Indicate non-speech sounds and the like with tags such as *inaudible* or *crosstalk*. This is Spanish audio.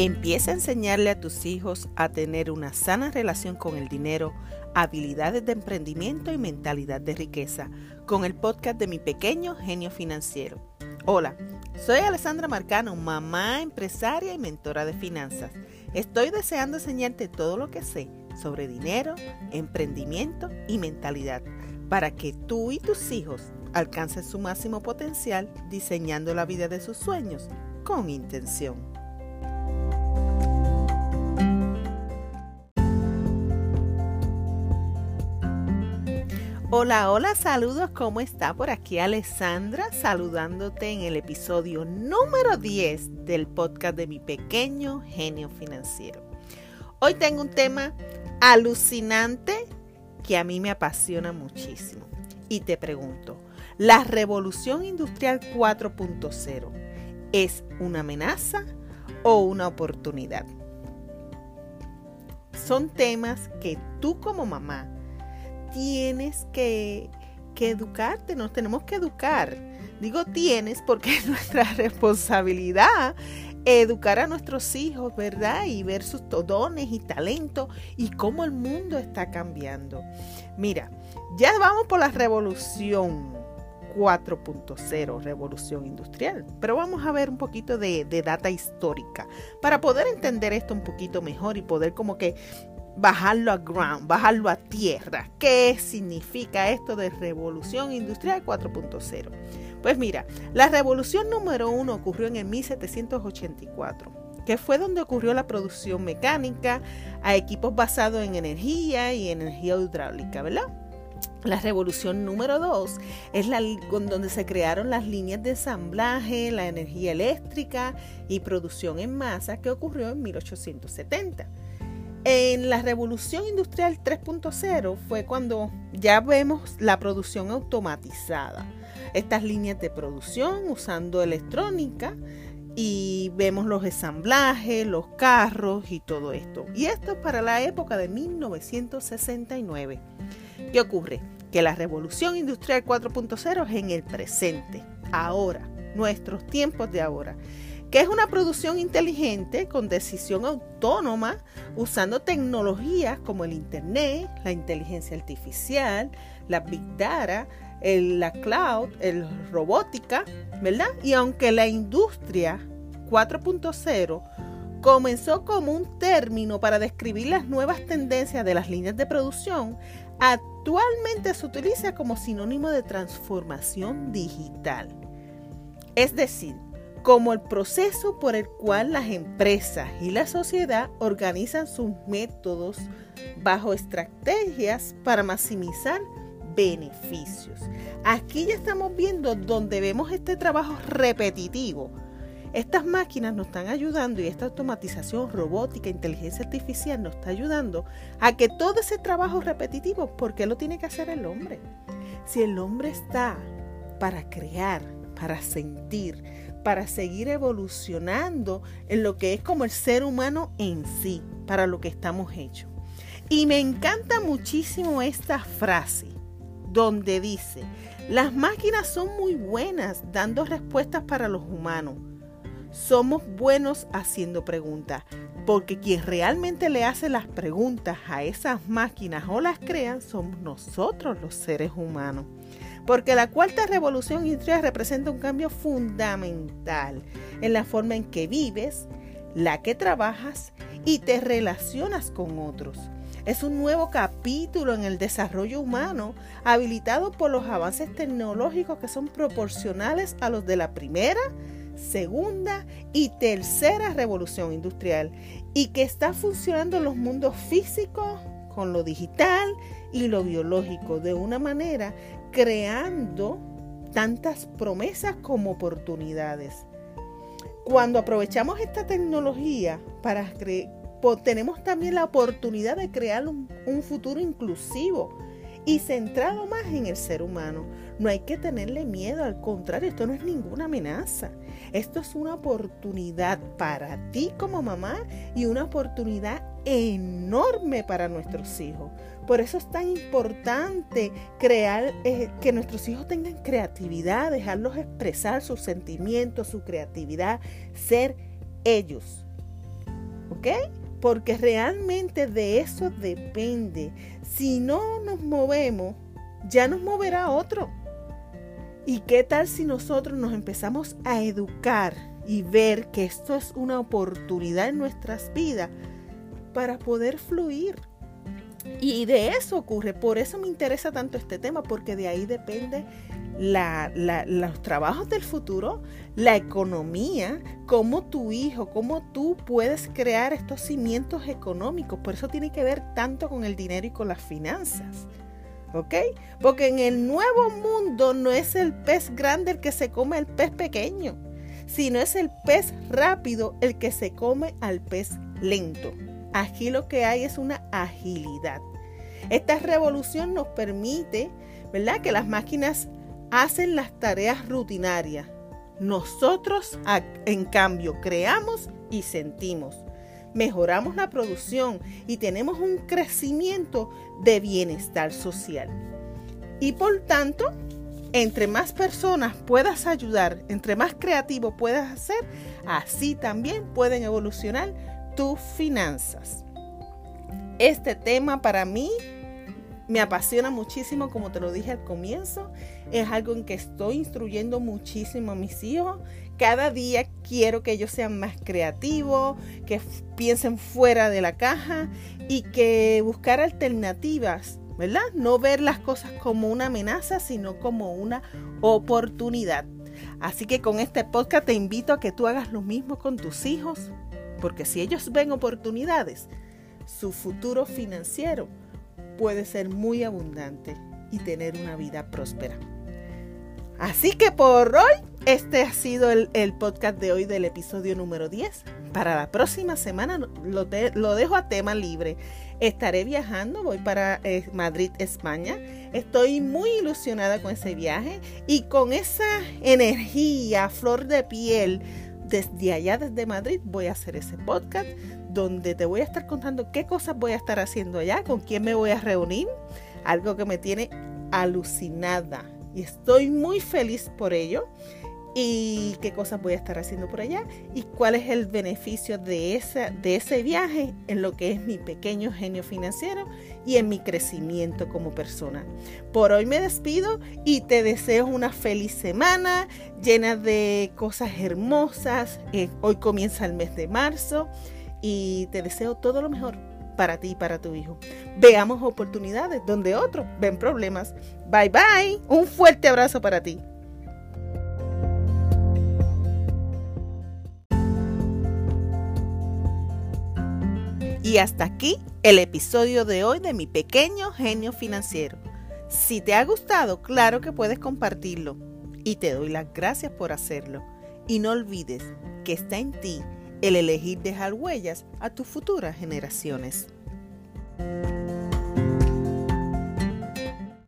Empieza a enseñarle a tus hijos a tener una sana relación con el dinero, habilidades de emprendimiento y mentalidad de riqueza, con el podcast de mi pequeño genio financiero. Hola, soy Alessandra Marcano, mamá, empresaria y mentora de finanzas. Estoy deseando enseñarte todo lo que sé sobre dinero, emprendimiento y mentalidad, para que tú y tus hijos alcancen su máximo potencial diseñando la vida de sus sueños con intención. Hola, hola, saludos, ¿cómo está? Por aquí Alessandra saludándote en el episodio número 10 del podcast de mi pequeño genio financiero. Hoy tengo un tema alucinante que a mí me apasiona muchísimo. Y te pregunto, ¿la revolución industrial 4.0 es una amenaza o una oportunidad? Son temas que tú como mamá tienes que, educarte, nos tenemos que educar. Digo tienes porque *laughs* es nuestra responsabilidad educar a nuestros hijos, ¿verdad? Y ver sus dones y talentos y cómo el mundo está cambiando. Mira, ya vamos por la revolución 4.0, revolución industrial, pero vamos a ver un poquito de, de data histórica para poder entender esto un poquito mejor y poder como que bajarlo a ground, bajarlo a tierra. ¿Qué significa esto de revolución industrial 4.0? Pues mira, la revolución número uno ocurrió en el 1784, que fue donde ocurrió la producción mecánica a equipos basados en energía y energía hidráulica, ¿verdad? La revolución número dos es la donde se crearon las líneas de ensamblaje, la energía eléctrica y producción en masa que ocurrió en 1870. En la revolución industrial 3.0 fue cuando ya vemos la producción automatizada. Estas líneas de producción usando electrónica y vemos los ensamblajes, los carros y todo esto. Y esto es para la época de 1969. ¿Qué ocurre? Que la revolución industrial 4.0 es en el presente, ahora, nuestros tiempos de ahora que es una producción inteligente con decisión autónoma usando tecnologías como el Internet, la inteligencia artificial, la Big Data, la cloud, el robótica, ¿verdad? Y aunque la industria 4.0 comenzó como un término para describir las nuevas tendencias de las líneas de producción, actualmente se utiliza como sinónimo de transformación digital. Es decir, como el proceso por el cual las empresas y la sociedad organizan sus métodos bajo estrategias para maximizar beneficios. Aquí ya estamos viendo donde vemos este trabajo repetitivo. Estas máquinas nos están ayudando y esta automatización robótica, inteligencia artificial nos está ayudando a que todo ese trabajo repetitivo, ¿por qué lo tiene que hacer el hombre? Si el hombre está para crear, para sentir, para seguir evolucionando en lo que es como el ser humano en sí, para lo que estamos hechos. Y me encanta muchísimo esta frase donde dice, las máquinas son muy buenas dando respuestas para los humanos. Somos buenos haciendo preguntas, porque quien realmente le hace las preguntas a esas máquinas o las crean somos nosotros los seres humanos porque la cuarta revolución industrial representa un cambio fundamental en la forma en que vives, la que trabajas y te relacionas con otros. Es un nuevo capítulo en el desarrollo humano habilitado por los avances tecnológicos que son proporcionales a los de la primera, segunda y tercera revolución industrial y que está funcionando en los mundos físicos con lo digital y lo biológico de una manera creando tantas promesas como oportunidades. Cuando aprovechamos esta tecnología para tenemos también la oportunidad de crear un futuro inclusivo y centrado más en el ser humano. No hay que tenerle miedo, al contrario, esto no es ninguna amenaza. Esto es una oportunidad para ti como mamá y una oportunidad enorme para nuestros hijos. Por eso es tan importante crear, eh, que nuestros hijos tengan creatividad, dejarlos expresar sus sentimientos, su creatividad, ser ellos. ¿Ok? Porque realmente de eso depende. Si no nos movemos, ya nos moverá otro. ¿Y qué tal si nosotros nos empezamos a educar y ver que esto es una oportunidad en nuestras vidas para poder fluir? Y de eso ocurre, por eso me interesa tanto este tema, porque de ahí depende los trabajos del futuro, la economía, cómo tu hijo, cómo tú puedes crear estos cimientos económicos. Por eso tiene que ver tanto con el dinero y con las finanzas. ¿Ok? Porque en el nuevo mundo no es el pez grande el que se come al pez pequeño, sino es el pez rápido el que se come al pez lento. Aquí lo que hay es una agilidad. Esta revolución nos permite, ¿verdad? Que las máquinas hacen las tareas rutinarias. Nosotros, en cambio, creamos y sentimos. Mejoramos la producción y tenemos un crecimiento de bienestar social. Y por tanto, entre más personas puedas ayudar, entre más creativo puedas hacer, así también pueden evolucionar tus finanzas. Este tema para mí me apasiona muchísimo, como te lo dije al comienzo. Es algo en que estoy instruyendo muchísimo a mis hijos. Cada día quiero que ellos sean más creativos, que piensen fuera de la caja y que buscar alternativas, ¿verdad? No ver las cosas como una amenaza, sino como una oportunidad. Así que con este podcast te invito a que tú hagas lo mismo con tus hijos, porque si ellos ven oportunidades, su futuro financiero puede ser muy abundante y tener una vida próspera. Así que por hoy, este ha sido el, podcast de hoy del episodio número 10. Para la próxima semana lo, lo dejo a tema libre. Estaré viajando, voy para eh, Madrid, España. Estoy muy ilusionada con ese viaje y con esa energía, flor de piel desde allá, desde Madrid, voy a hacer ese podcast donde te voy a estar contando qué cosas voy a estar haciendo allá, con quién me voy a reunir, algo que me tiene alucinada. Y estoy muy feliz por ello y qué cosas voy a estar haciendo por allá y cuál es el beneficio de, de ese viaje en lo que es mi pequeño genio financiero y en mi crecimiento como persona. Por hoy me despido y te deseo una feliz semana llena de cosas hermosas. Eh, hoy comienza el mes de marzo y te deseo todo lo mejor para ti y para tu hijo. Veamos oportunidades donde otros ven problemas. Bye bye. Un fuerte abrazo para ti. Y hasta aquí el episodio de hoy de mi pequeño genio financiero. Si te ha gustado, claro que puedes compartirlo. Y te doy las gracias por hacerlo. Y no olvides que está en ti el elegir dejar huellas a tus futuras generaciones.